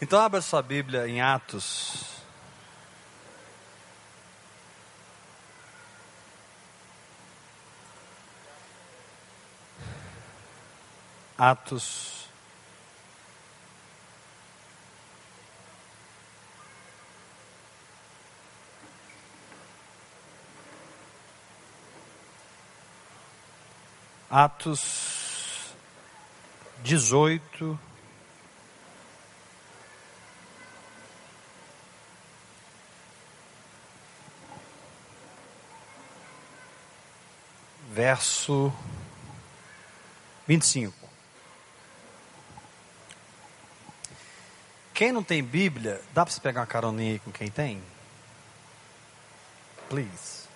Então abra sua Bíblia em Atos. Atos. Atos 18. Verso 25. Quem não tem Bíblia, dá para você pegar uma caroninha aí com quem tem? Please.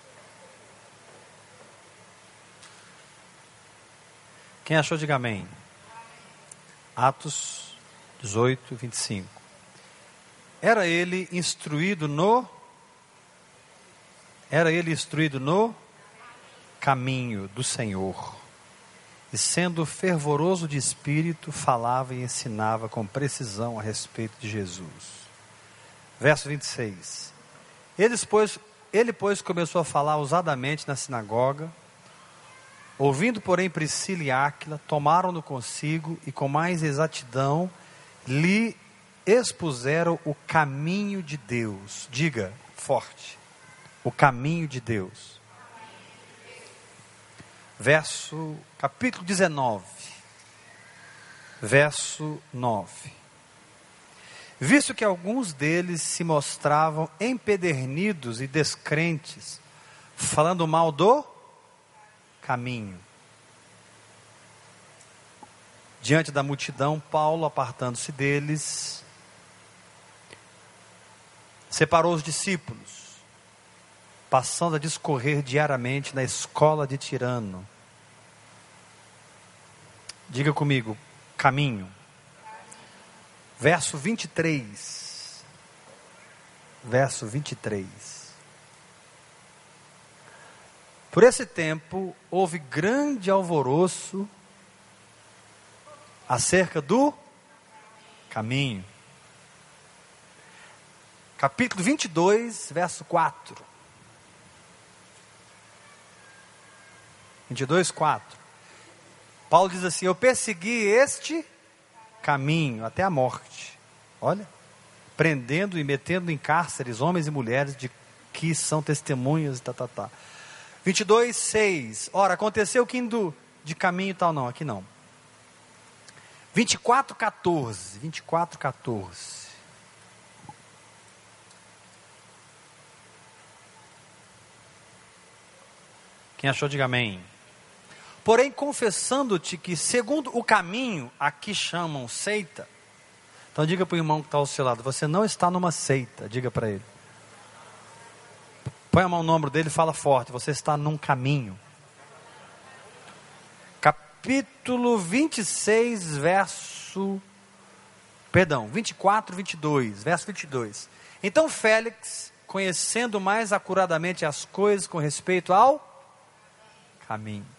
Quem achou, diga amém. Atos 18, 25. Era ele instruído no. Era ele instruído no caminho do Senhor. E sendo fervoroso de espírito, falava e ensinava com precisão a respeito de Jesus. Verso 26. Ele, pois, ele, pois, começou a falar ousadamente na sinagoga. Ouvindo, porém, Priscila e Áquila, tomaram-no consigo e com mais exatidão lhe expuseram o caminho de Deus. Diga forte: o caminho de Deus verso capítulo 19, verso 9. Visto que alguns deles se mostravam empedernidos e descrentes, falando mal do caminho. Diante da multidão, Paulo, apartando-se deles, separou os discípulos passando a discorrer diariamente na escola de Tirano. Diga comigo, caminho. Verso 23. Verso 23. Por esse tempo houve grande alvoroço acerca do caminho. Capítulo 22, verso 4. 22, 4. Paulo diz assim: Eu persegui este caminho até a morte. Olha, prendendo e metendo em cárceres homens e mulheres de que são testemunhas, tá, tá, tá. 22, 6. Ora, aconteceu que indo de caminho e tal, não, aqui não. 24, 14. 24, 14. Quem achou, diga amém. Porém, confessando-te que, segundo o caminho, aqui chamam seita. Então, diga para o irmão que está ao seu lado: você não está numa seita. Diga para ele. Põe a mão no ombro dele e fala forte: você está num caminho. Capítulo 26, verso. Perdão, 24, 22. Verso 22. Então, Félix, conhecendo mais acuradamente as coisas com respeito ao caminho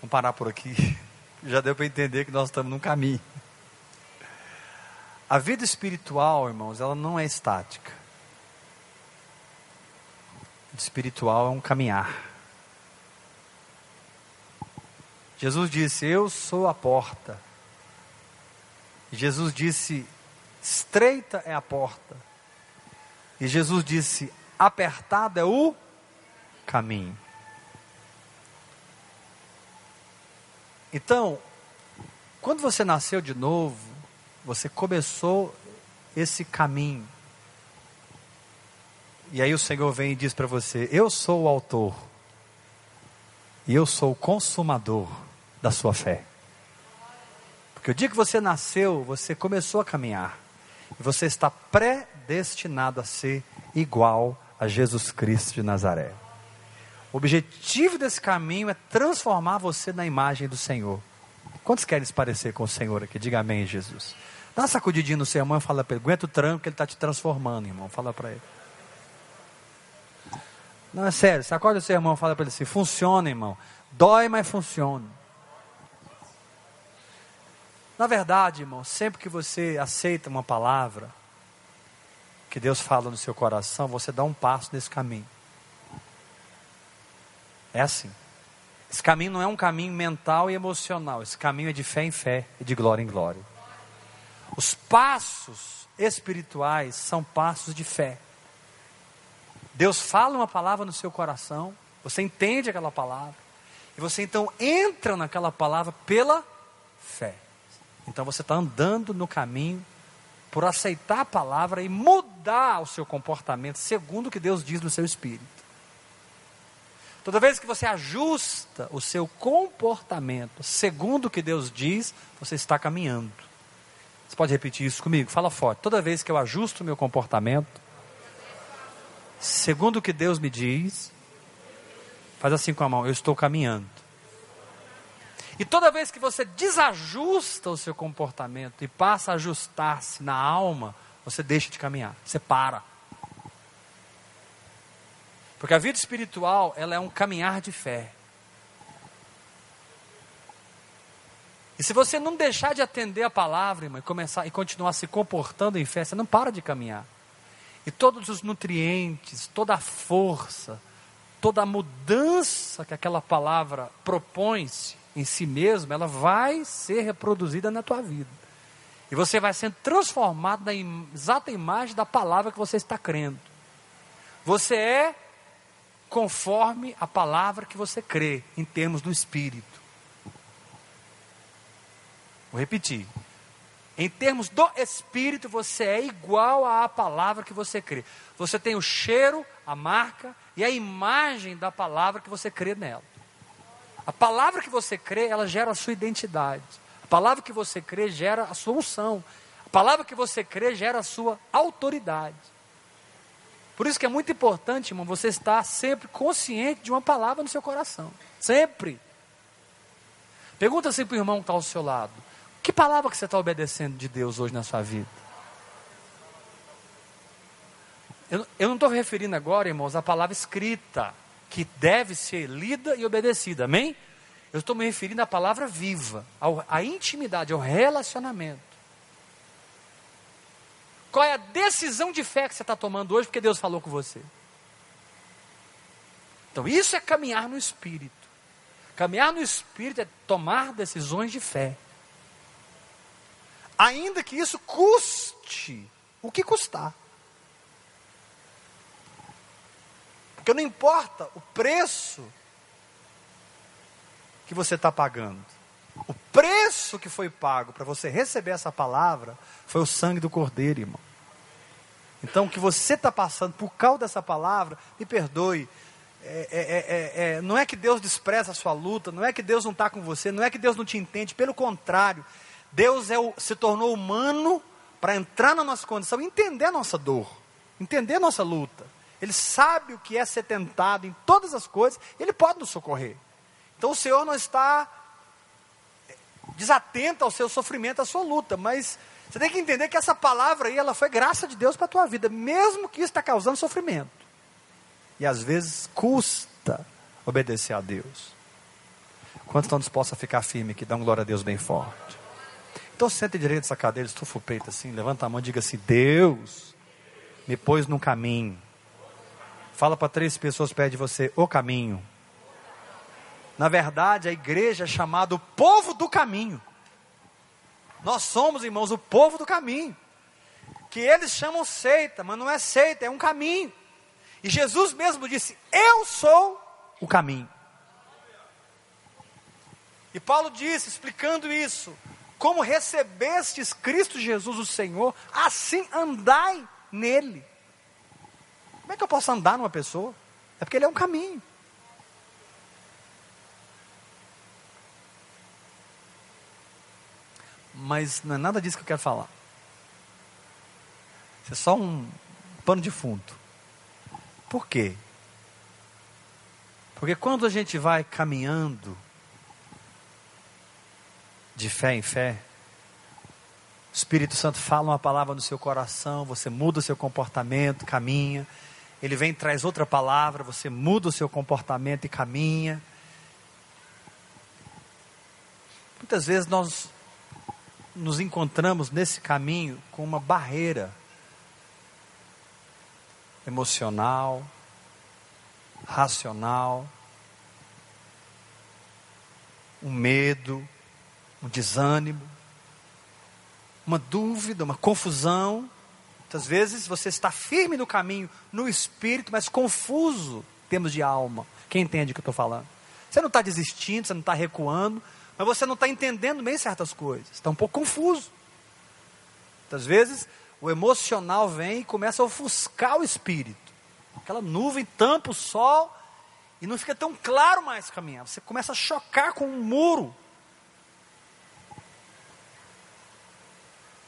Vamos parar por aqui. Já deu para entender que nós estamos num caminho. A vida espiritual, irmãos, ela não é estática. A vida espiritual é um caminhar. Jesus disse: Eu sou a porta. Jesus disse: Estreita é a porta. E Jesus disse: Apertado é o caminho. Então, quando você nasceu de novo, você começou esse caminho. E aí o Senhor vem e diz para você: Eu sou o autor. E eu sou o consumador da sua fé. Porque o dia que você nasceu, você começou a caminhar. E você está predestinado a ser igual a Jesus Cristo de Nazaré. O objetivo desse caminho é transformar você na imagem do Senhor. Quantos querem se parecer com o Senhor aqui? Diga amém, Jesus. Dá uma sacudidinha no seu irmão e fala para ele: aguenta o tranco que ele está te transformando, irmão. Fala para ele. Não, é sério. Sacode o seu irmão e fala para ele assim: funciona, irmão. Dói, mas funciona. Na verdade, irmão, sempre que você aceita uma palavra que Deus fala no seu coração, você dá um passo nesse caminho. É assim. Esse caminho não é um caminho mental e emocional, esse caminho é de fé em fé e de glória em glória. Os passos espirituais são passos de fé. Deus fala uma palavra no seu coração, você entende aquela palavra, e você então entra naquela palavra pela fé. Então você está andando no caminho por aceitar a palavra e mudar o seu comportamento segundo o que Deus diz no seu espírito. Toda vez que você ajusta o seu comportamento segundo o que Deus diz, você está caminhando. Você pode repetir isso comigo? Fala forte. Toda vez que eu ajusto o meu comportamento, segundo o que Deus me diz, faz assim com a mão, eu estou caminhando. E toda vez que você desajusta o seu comportamento e passa a ajustar-se na alma, você deixa de caminhar, você para. Porque a vida espiritual, ela é um caminhar de fé. E se você não deixar de atender a palavra, irmão, e começar e continuar se comportando em fé, você não para de caminhar. E todos os nutrientes, toda a força, toda a mudança que aquela palavra propõe-se, em si mesmo, ela vai ser reproduzida na tua vida. E você vai sendo transformado na exata imagem da palavra que você está crendo. Você é conforme a palavra que você crê, em termos do Espírito. Vou repetir. Em termos do Espírito, você é igual à palavra que você crê. Você tem o cheiro, a marca e a imagem da palavra que você crê nela. A palavra que você crê, ela gera a sua identidade. A palavra que você crê gera a sua unção. A palavra que você crê gera a sua autoridade. Por isso que é muito importante, irmão, você estar sempre consciente de uma palavra no seu coração. Sempre. Pergunta assim para o irmão que está ao seu lado: Que palavra que você está obedecendo de Deus hoje na sua vida? Eu, eu não estou referindo agora, irmãos, à palavra escrita que deve ser lida e obedecida. Amém? Eu estou me referindo à palavra viva, à intimidade, ao relacionamento. Qual é a decisão de fé que você está tomando hoje porque Deus falou com você? Então, isso é caminhar no Espírito. Caminhar no Espírito é tomar decisões de fé. Ainda que isso custe o que custar. Porque não importa o preço que você está pagando. Preço que foi pago para você receber essa palavra foi o sangue do Cordeiro, irmão. Então, o que você está passando por causa dessa palavra, me perdoe. É, é, é, é, não é que Deus despreza a sua luta, não é que Deus não está com você, não é que Deus não te entende, pelo contrário, Deus é o, se tornou humano para entrar na nossa condição, entender a nossa dor, entender a nossa luta. Ele sabe o que é ser tentado em todas as coisas, ele pode nos socorrer. Então o Senhor não está desatento ao seu sofrimento, à sua luta, mas você tem que entender que essa palavra aí, ela foi graça de Deus para a tua vida, mesmo que isso está causando sofrimento. E às vezes custa obedecer a Deus. Quantos estão dispostos a ficar firme? Dá um glória a Deus bem forte. Então sente direito essa cadeira, estufa o peito assim, levanta a mão e diga assim: Deus me pôs no caminho Fala para três pessoas perto de você, o caminho. Na verdade, a igreja é chamada o povo do caminho. Nós somos, irmãos, o povo do caminho. Que eles chamam seita, mas não é seita, é um caminho. E Jesus mesmo disse: Eu sou o caminho. E Paulo disse, explicando isso: Como recebestes Cristo Jesus, o Senhor, assim andai nele. Como é que eu posso andar numa pessoa? É porque ele é um caminho. Mas não é nada disso que eu quero falar. Isso é só um pano de fundo. Por quê? Porque quando a gente vai caminhando de fé em fé, o Espírito Santo fala uma palavra no seu coração, você muda o seu comportamento, caminha, ele vem e traz outra palavra, você muda o seu comportamento e caminha. Muitas vezes nós nos encontramos nesse caminho com uma barreira emocional, racional, um medo, um desânimo, uma dúvida, uma confusão. Muitas vezes você está firme no caminho, no espírito, mas confuso em termos de alma. Quem entende o que eu estou falando? Você não está desistindo, você não está recuando, mas você não está entendendo bem certas coisas. Está um pouco confuso. Muitas vezes o emocional vem e começa a ofuscar o espírito. Aquela nuvem tampa o sol e não fica tão claro mais caminhar. Você começa a chocar com um muro.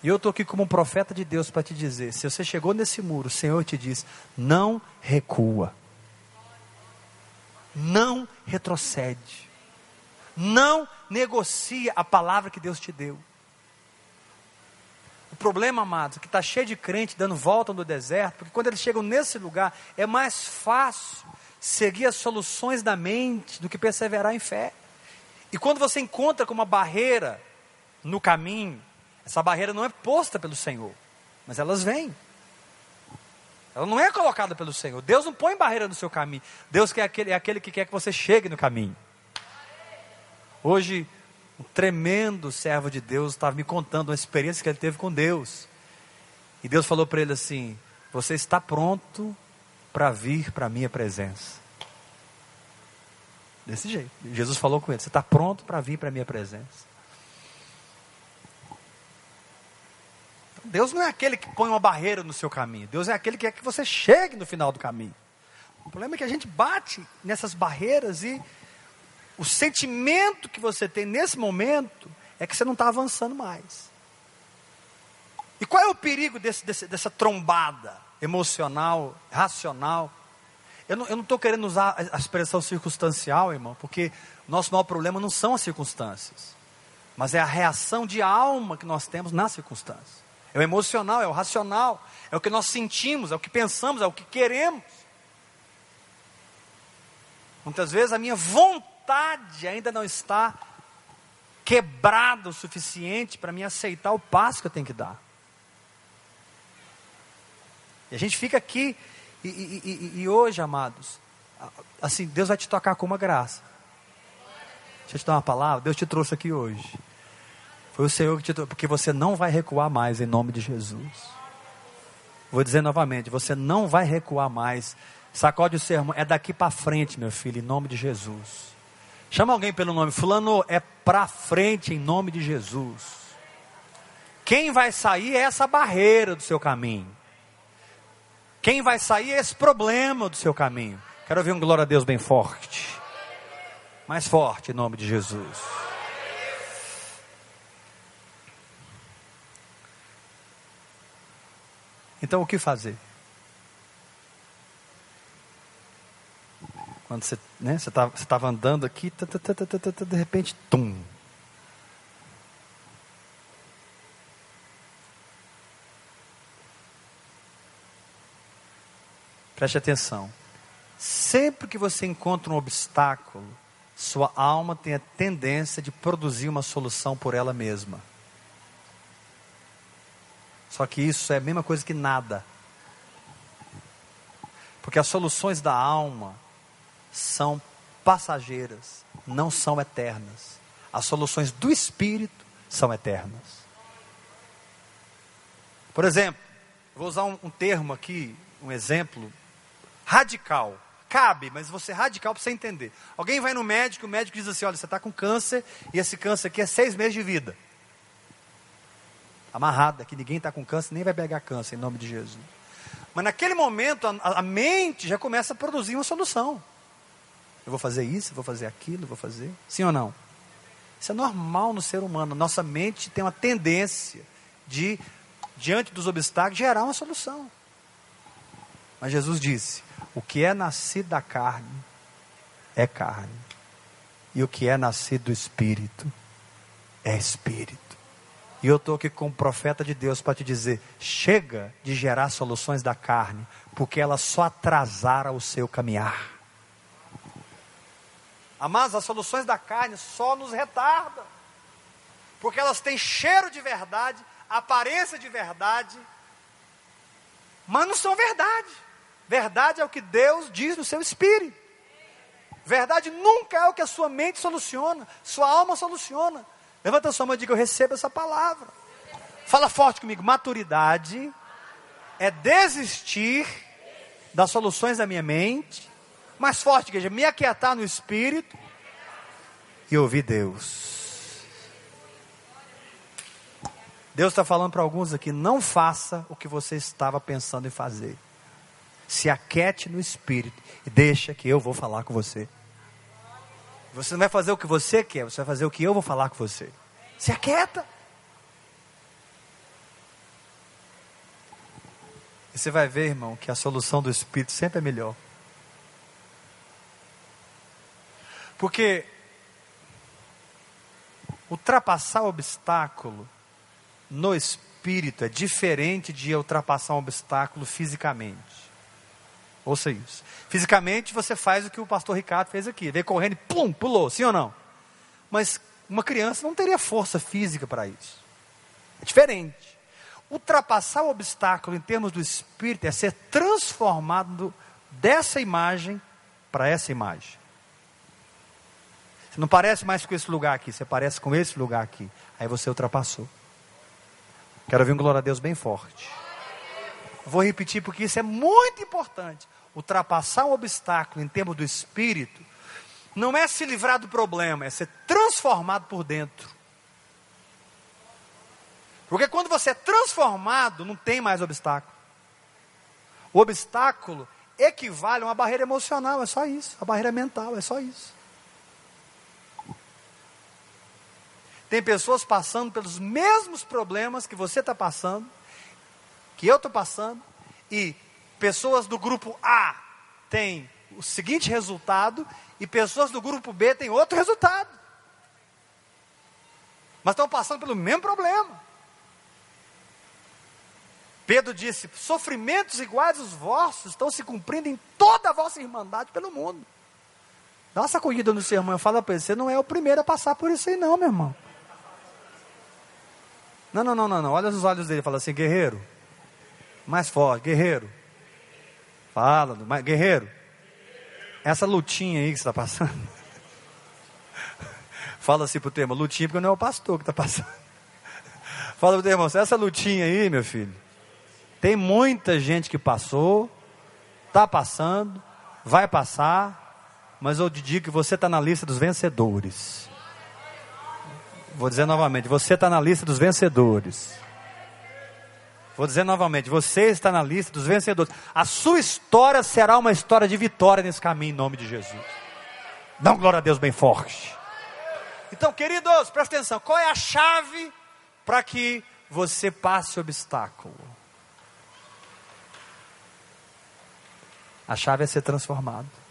E eu estou aqui como um profeta de Deus para te dizer: se você chegou nesse muro, o Senhor te diz: não recua, não retrocede, não negocia a palavra que Deus te deu. O problema, amados, é que está cheio de crente dando volta no deserto, porque quando eles chegam nesse lugar, é mais fácil seguir as soluções da mente do que perseverar em fé. E quando você encontra com uma barreira no caminho, essa barreira não é posta pelo Senhor, mas elas vêm. Ela não é colocada pelo Senhor. Deus não põe barreira no seu caminho. Deus é aquele, é aquele que quer que você chegue no caminho. Hoje, um tremendo servo de Deus estava me contando uma experiência que ele teve com Deus. E Deus falou para ele assim: Você está pronto para vir para a minha presença. Desse jeito. Jesus falou com ele: Você está pronto para vir para a minha presença. Deus não é aquele que põe uma barreira no seu caminho. Deus é aquele que quer que você chegue no final do caminho. O problema é que a gente bate nessas barreiras e o sentimento que você tem nesse momento é que você não está avançando mais. E qual é o perigo desse, desse, dessa trombada emocional, racional? Eu não estou querendo usar a expressão circunstancial, irmão, porque nosso maior problema não são as circunstâncias, mas é a reação de alma que nós temos nas circunstâncias. É o emocional, é o racional, é o que nós sentimos, é o que pensamos, é o que queremos. Muitas vezes a minha vontade ainda não está quebrada o suficiente para me aceitar o passo que eu tenho que dar. E a gente fica aqui, e, e, e, e hoje, amados, assim, Deus vai te tocar com uma graça. Deixa eu te dar uma palavra, Deus te trouxe aqui hoje. Foi o Senhor que te trouxe, porque você não vai recuar mais em nome de Jesus. Vou dizer novamente, você não vai recuar mais. Sacode o sermão, é daqui para frente, meu filho, em nome de Jesus. Chama alguém pelo nome, fulano, é para frente em nome de Jesus. Quem vai sair é essa barreira do seu caminho. Quem vai sair é esse problema do seu caminho. Quero ouvir um glória a Deus bem forte. Mais forte em nome de Jesus. Então o que fazer? Quando você né, estava você andando aqui, de repente, tum. Preste atenção. Sempre que você encontra um obstáculo, sua alma tem a tendência de produzir uma solução por ela mesma. Só que isso é a mesma coisa que nada. Porque as soluções da alma são passageiras, não são eternas. As soluções do espírito são eternas. Por exemplo, vou usar um, um termo aqui, um exemplo radical. Cabe, mas você radical para você entender. Alguém vai no médico, o médico diz assim: olha, você está com câncer e esse câncer aqui é seis meses de vida amarrada, que ninguém está com câncer, nem vai pegar câncer, em nome de Jesus. Mas naquele momento, a, a mente já começa a produzir uma solução. Eu vou fazer isso, eu vou fazer aquilo, eu vou fazer. Sim ou não? Isso é normal no ser humano. Nossa mente tem uma tendência de, diante dos obstáculos, gerar uma solução. Mas Jesus disse: o que é nascido da carne é carne, e o que é nascido do espírito é espírito. E eu estou aqui como profeta de Deus para te dizer: chega de gerar soluções da carne, porque ela só atrasará o seu caminhar. Amados, as soluções da carne só nos retardam. porque elas têm cheiro de verdade, aparência de verdade, mas não são verdade. Verdade é o que Deus diz no seu espírito. Verdade nunca é o que a sua mente soluciona, sua alma soluciona. Levanta a sua mão e diga: Eu recebo essa palavra. Fala forte comigo: maturidade é desistir das soluções da minha mente, mais forte, igreja, me aquietar no espírito e ouvir Deus. Deus está falando para alguns aqui: não faça o que você estava pensando em fazer. Se aquete no espírito e deixa que eu vou falar com você. Você não vai fazer o que você quer, você vai fazer o que eu vou falar com você. Se aquieta. E você vai ver, irmão, que a solução do Espírito sempre é melhor. Porque ultrapassar obstáculo no Espírito é diferente de ultrapassar um obstáculo fisicamente. Ouça isso. Fisicamente você faz o que o pastor Ricardo fez aqui. Veio correndo e pum, pulou, sim ou não? Mas uma criança não teria força física para isso. É diferente. Ultrapassar o obstáculo em termos do espírito é ser transformado dessa imagem para essa imagem. Você não parece mais com esse lugar aqui, você parece com esse lugar aqui. Aí você ultrapassou. Quero ouvir um glória a Deus bem forte. Vou repetir porque isso é muito importante. Ultrapassar um obstáculo em termos do espírito não é se livrar do problema, é ser transformado por dentro. Porque quando você é transformado, não tem mais obstáculo. O obstáculo equivale a uma barreira emocional, é só isso. A barreira mental, é só isso. Tem pessoas passando pelos mesmos problemas que você está passando, que eu estou passando, e pessoas do grupo A têm o seguinte resultado, e pessoas do grupo B têm outro resultado. Mas estão passando pelo mesmo problema. Pedro disse: sofrimentos iguais aos vossos estão se cumprindo em toda a vossa irmandade pelo mundo. Uma sacudida no seu irmão e fala para ele: você não é o primeiro a passar por isso aí, não, meu irmão. Não, não, não, não, não. Olha os olhos dele fala assim: guerreiro. Mais forte, guerreiro. Fala, guerreiro. Essa lutinha aí que você está passando. Fala assim pro teu irmão: lutinha porque não é o pastor que está passando. Fala pro teu irmão: essa lutinha aí, meu filho tem muita gente que passou, está passando, vai passar, mas eu te digo que você está na lista dos vencedores. Vou dizer novamente: você está na lista dos vencedores. Vou dizer novamente: você está na lista dos vencedores. A sua história será uma história de vitória nesse caminho, em nome de Jesus. Dá glória a Deus bem forte. Então, queridos, presta atenção: qual é a chave para que você passe o obstáculo? A chave é ser transformado.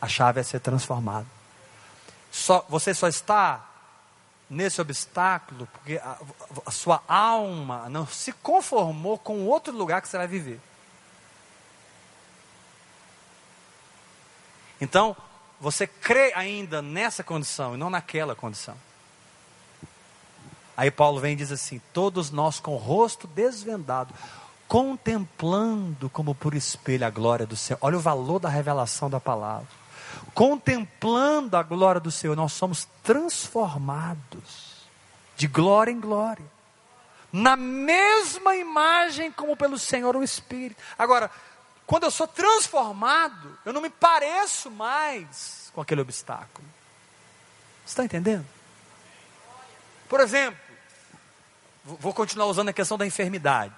A chave é ser transformado. Só, você só está nesse obstáculo porque a, a sua alma não se conformou com outro lugar que você vai viver. Então, você crê ainda nessa condição e não naquela condição. Aí Paulo vem e diz assim: todos nós com o rosto desvendado, contemplando como por espelho a glória do Senhor. Olha o valor da revelação da palavra. Contemplando a glória do Senhor, nós somos transformados de glória em glória, na mesma imagem como pelo Senhor o Espírito. Agora, quando eu sou transformado, eu não me pareço mais com aquele obstáculo. Você está entendendo? Por exemplo, Vou continuar usando a questão da enfermidade.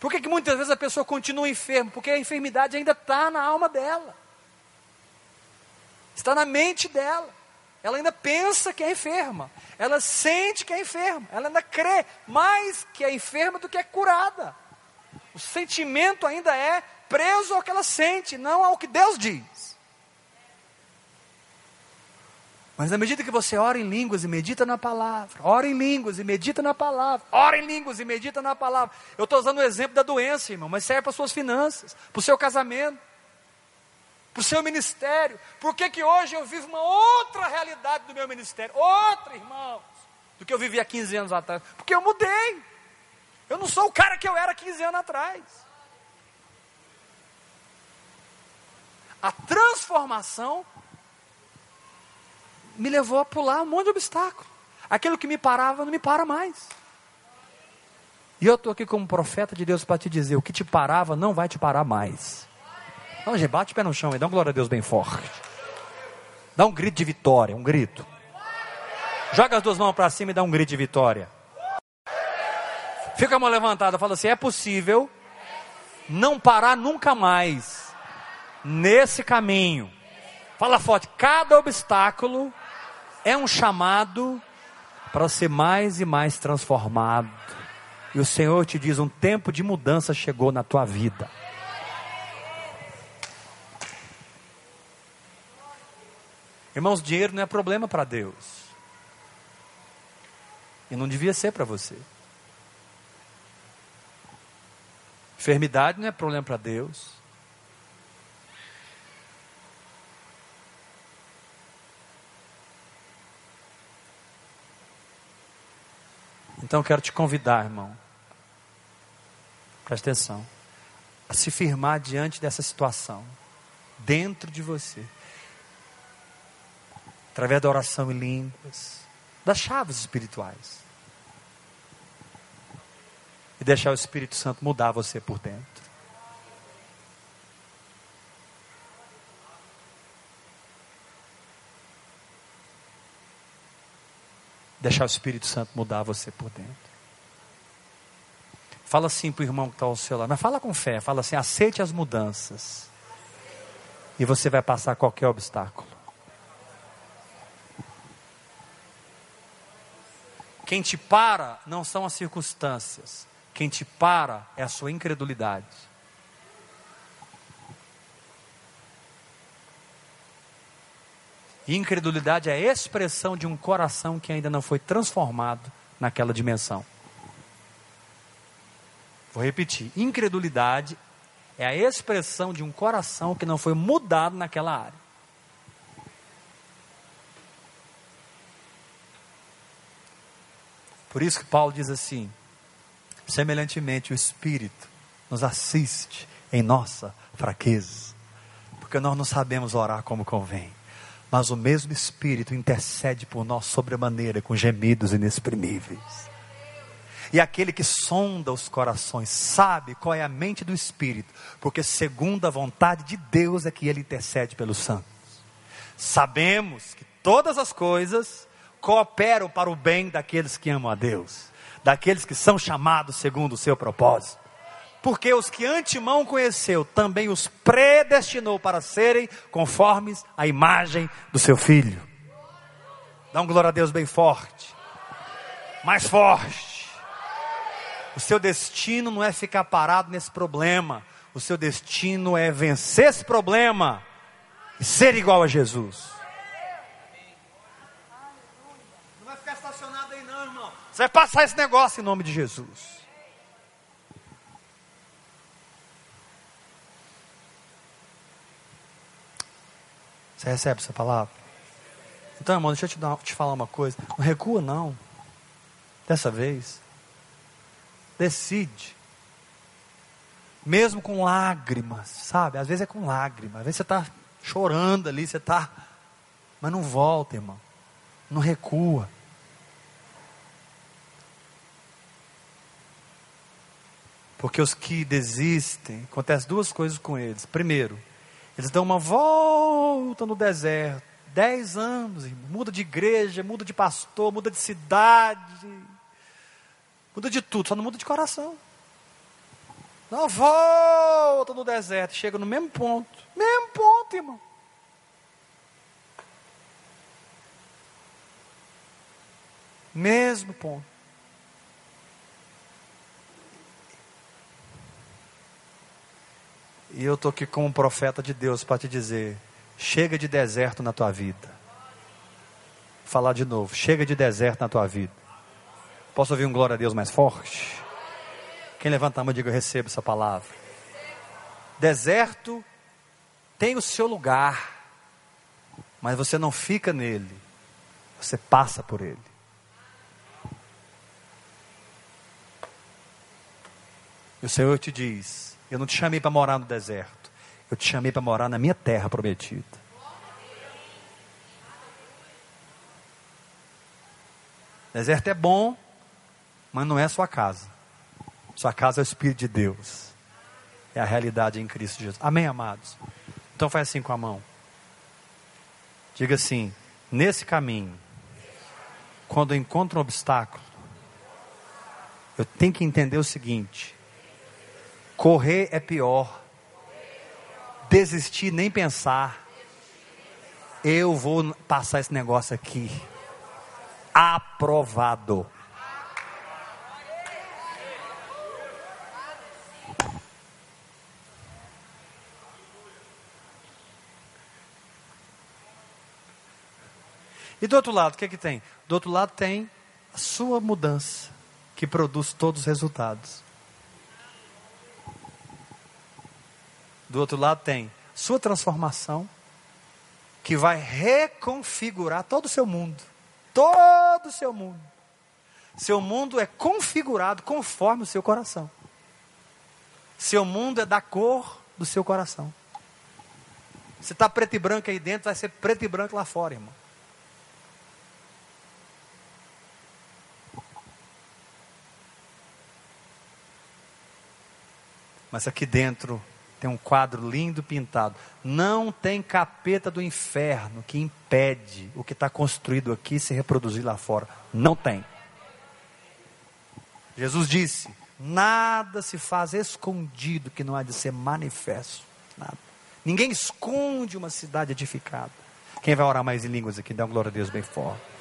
Por que, que muitas vezes a pessoa continua enferma? Porque a enfermidade ainda está na alma dela, está na mente dela. Ela ainda pensa que é enferma, ela sente que é enferma, ela ainda crê mais que é enferma do que é curada. O sentimento ainda é preso ao que ela sente, não ao que Deus diz. Mas na medida que você ora em línguas e medita na palavra, ora em línguas e medita na palavra, ora em línguas e medita na palavra. Eu estou usando o exemplo da doença, irmão, mas serve para suas finanças, para o seu casamento. Para o seu ministério. Por que, que hoje eu vivo uma outra realidade do meu ministério? Outra, irmãos, do que eu vivia 15 anos atrás. Porque eu mudei. Eu não sou o cara que eu era 15 anos atrás. A transformação me levou a pular um monte de obstáculo. Aquilo que me parava não me para mais. E eu estou aqui como profeta de Deus para te dizer: o que te parava não vai te parar mais. Não, gente, bate o pé no chão e dá um glória a Deus bem forte. Dá um grito de vitória, um grito. Joga as duas mãos para cima e dá um grito de vitória. Fica a mão levantada, fala assim: é possível não parar nunca mais nesse caminho. Fala forte: cada obstáculo é um chamado para ser mais e mais transformado. E o Senhor te diz: um tempo de mudança chegou na tua vida. Irmãos, dinheiro não é problema para Deus. E não devia ser para você. Enfermidade não é problema para Deus. Então eu quero te convidar, irmão. Presta atenção. A se firmar diante dessa situação. Dentro de você. Através da oração em línguas. Das chaves espirituais e deixar o Espírito Santo mudar você por dentro. Deixar o Espírito Santo mudar você por dentro. Fala assim para o irmão que está ao seu lado, mas fala com fé, fala assim: aceite as mudanças, e você vai passar qualquer obstáculo. Quem te para não são as circunstâncias, quem te para é a sua incredulidade. Incredulidade é a expressão de um coração que ainda não foi transformado naquela dimensão. Vou repetir: incredulidade é a expressão de um coração que não foi mudado naquela área. Por isso que Paulo diz assim: Semelhantemente, o Espírito nos assiste em nossa fraqueza, porque nós não sabemos orar como convém, mas o mesmo Espírito intercede por nós sobremaneira com gemidos inexprimíveis. E aquele que sonda os corações sabe qual é a mente do Espírito, porque segundo a vontade de Deus é que ele intercede pelos santos. Sabemos que todas as coisas cooperam para o bem daqueles que amam a Deus daqueles que são chamados segundo o seu propósito. Porque os que antemão conheceu, também os predestinou para serem conformes à imagem do seu filho. Dá um glória a Deus bem forte. Mais forte. O seu destino não é ficar parado nesse problema. O seu destino é vencer esse problema e ser igual a Jesus. Você vai passar esse negócio em nome de Jesus. Você recebe essa palavra? Então, irmão, deixa eu te, dar, te falar uma coisa. Não recua, não. Dessa vez. Decide. Mesmo com lágrimas, sabe? Às vezes é com lágrimas. Às vezes você está chorando ali, você está. Mas não volta, irmão. Não recua. Porque os que desistem, acontece duas coisas com eles. Primeiro, eles dão uma volta no deserto. Dez anos, irmão. muda de igreja, muda de pastor, muda de cidade, muda de tudo, só não muda de coração. Dá uma volta no deserto, chega no mesmo ponto. Mesmo ponto, irmão. Mesmo ponto. E eu estou aqui como um profeta de Deus para te dizer: chega de deserto na tua vida. Falar de novo: chega de deserto na tua vida. Posso ouvir um glória a Deus mais forte? Quem levanta a mão, diga: eu recebo essa palavra. Deserto tem o seu lugar, mas você não fica nele, você passa por ele. E o Senhor te diz: Eu não te chamei para morar no deserto, eu te chamei para morar na minha terra prometida. Deserto é bom, mas não é sua casa. Sua casa é o Espírito de Deus. É a realidade em Cristo Jesus. Amém, amados? Então faz assim com a mão. Diga assim: nesse caminho, quando eu encontro um obstáculo, eu tenho que entender o seguinte: correr é pior, desistir nem pensar. Eu vou passar esse negócio aqui aprovado. E do outro lado, o que, é que tem? Do outro lado tem a sua mudança, que produz todos os resultados. Do outro lado tem sua transformação, que vai reconfigurar todo o seu mundo todo o seu mundo. Seu mundo é configurado conforme o seu coração. Seu mundo é da cor do seu coração. Se está preto e branco aí dentro, vai ser preto e branco lá fora, irmão. Mas aqui dentro tem um quadro lindo pintado. Não tem capeta do inferno que impede o que está construído aqui se reproduzir lá fora. Não tem. Jesus disse: nada se faz escondido que não há de ser manifesto. Nada. Ninguém esconde uma cidade edificada. Quem vai orar mais em línguas aqui? Dá uma glória a Deus bem forte.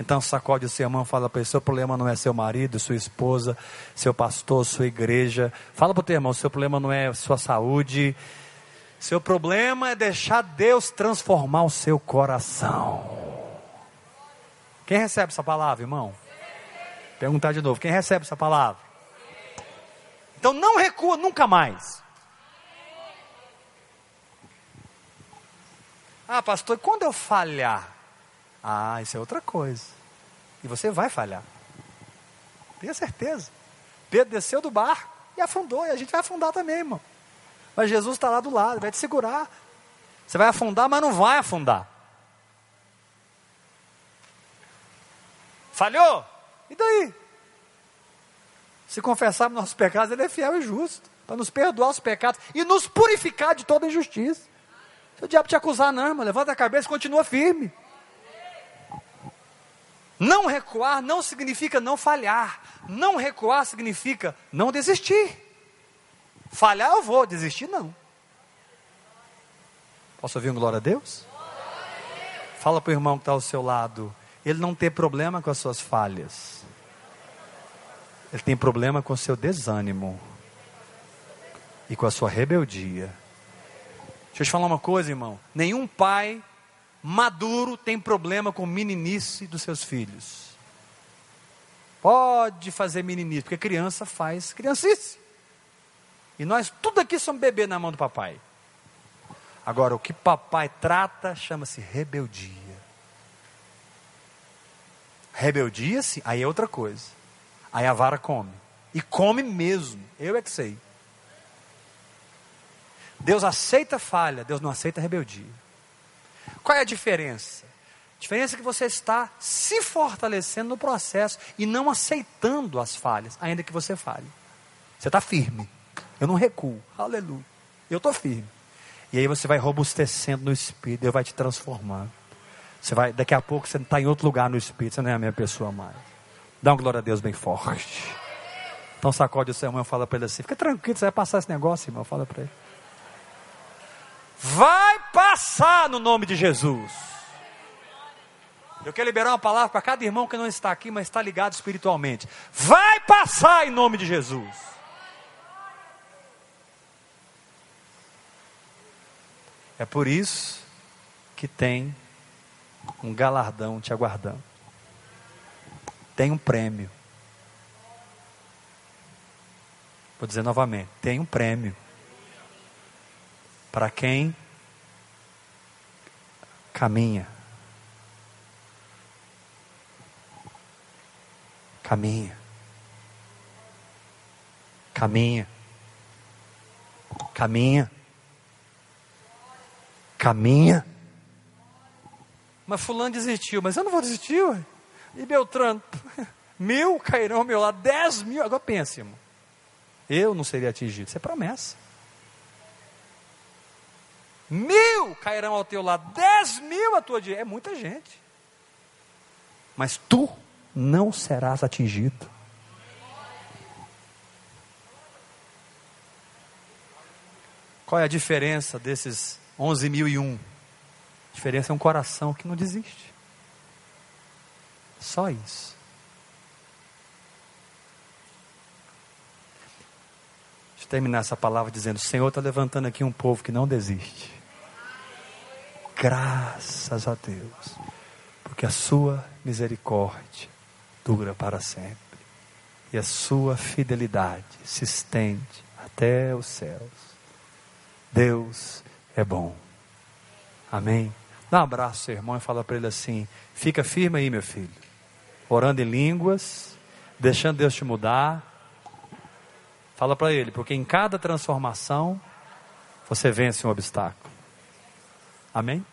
Então sacode o seu irmão, fala para ele, seu problema não é seu marido, sua esposa, seu pastor, sua igreja. Fala para o teu irmão, seu problema não é sua saúde. Seu problema é deixar Deus transformar o seu coração. Quem recebe essa palavra, irmão? Perguntar de novo, quem recebe essa palavra? Então não recua nunca mais. Ah, pastor, quando eu falhar? Ah, isso é outra coisa. E você vai falhar. Tenha certeza. Pedro desceu do barco e afundou. E a gente vai afundar também, irmão. Mas Jesus está lá do lado, vai te segurar. Você vai afundar, mas não vai afundar. Falhou? E daí? Se confessarmos nossos pecados, Ele é fiel e justo para nos perdoar os pecados e nos purificar de toda injustiça. Se o diabo te acusar, não, irmão, levanta a cabeça e continua firme. Não recuar não significa não falhar. Não recuar significa não desistir. Falhar eu vou, desistir não. Posso ouvir um glória a Deus? Fala para o irmão que está ao seu lado. Ele não tem problema com as suas falhas. Ele tem problema com o seu desânimo. E com a sua rebeldia. Deixa eu te falar uma coisa, irmão. Nenhum pai maduro tem problema com meninice dos seus filhos. Pode fazer meninice, porque criança faz criancice. E nós, tudo aqui somos bebê na mão do papai. Agora, o que papai trata chama-se rebeldia. Rebeldia, sim, aí é outra coisa. Aí a vara come. E come mesmo. Eu é que sei. Deus aceita falha, Deus não aceita rebeldia. Qual é a diferença? A diferença é que você está se fortalecendo no processo e não aceitando as falhas, ainda que você falhe. Você está firme. Eu não recuo. Aleluia. Eu estou firme. E aí você vai robustecendo no Espírito, Deus vai te transformando. Você vai, daqui a pouco você está em outro lugar no Espírito, você não é a minha pessoa mais. Dá uma glória a Deus bem forte. Então sacode o seu irmão e fala para ele assim: fica tranquilo, você vai passar esse negócio, irmão. Fala para ele. Vai passar no nome de Jesus. Eu quero liberar uma palavra para cada irmão que não está aqui, mas está ligado espiritualmente. Vai passar em nome de Jesus. É por isso que tem um galardão te aguardando. Tem um prêmio. Vou dizer novamente: tem um prêmio para quem Caminha. Caminha. Caminha. Caminha. Caminha. Mas fulano desistiu, mas eu não vou desistir, ué. E Beltrano, mil cairão ao meu lado, dez mil, agora pense, irmão. Eu não seria atingido, isso é promessa. Mil cairão ao teu lado, dez mil à tua direita, é muita gente. Mas tu não serás atingido. Qual é a diferença desses 11.001? A diferença é um coração que não desiste. Só isso. Terminar essa palavra dizendo: o Senhor está levantando aqui um povo que não desiste. Graças a Deus, porque a sua misericórdia dura para sempre e a sua fidelidade se estende até os céus. Deus é bom. Amém. Dá um abraço, seu irmão, e fala para ele assim: fica firme aí, meu filho. Orando em línguas, deixando Deus te mudar. Fala para ele, porque em cada transformação você vence um obstáculo. Amém?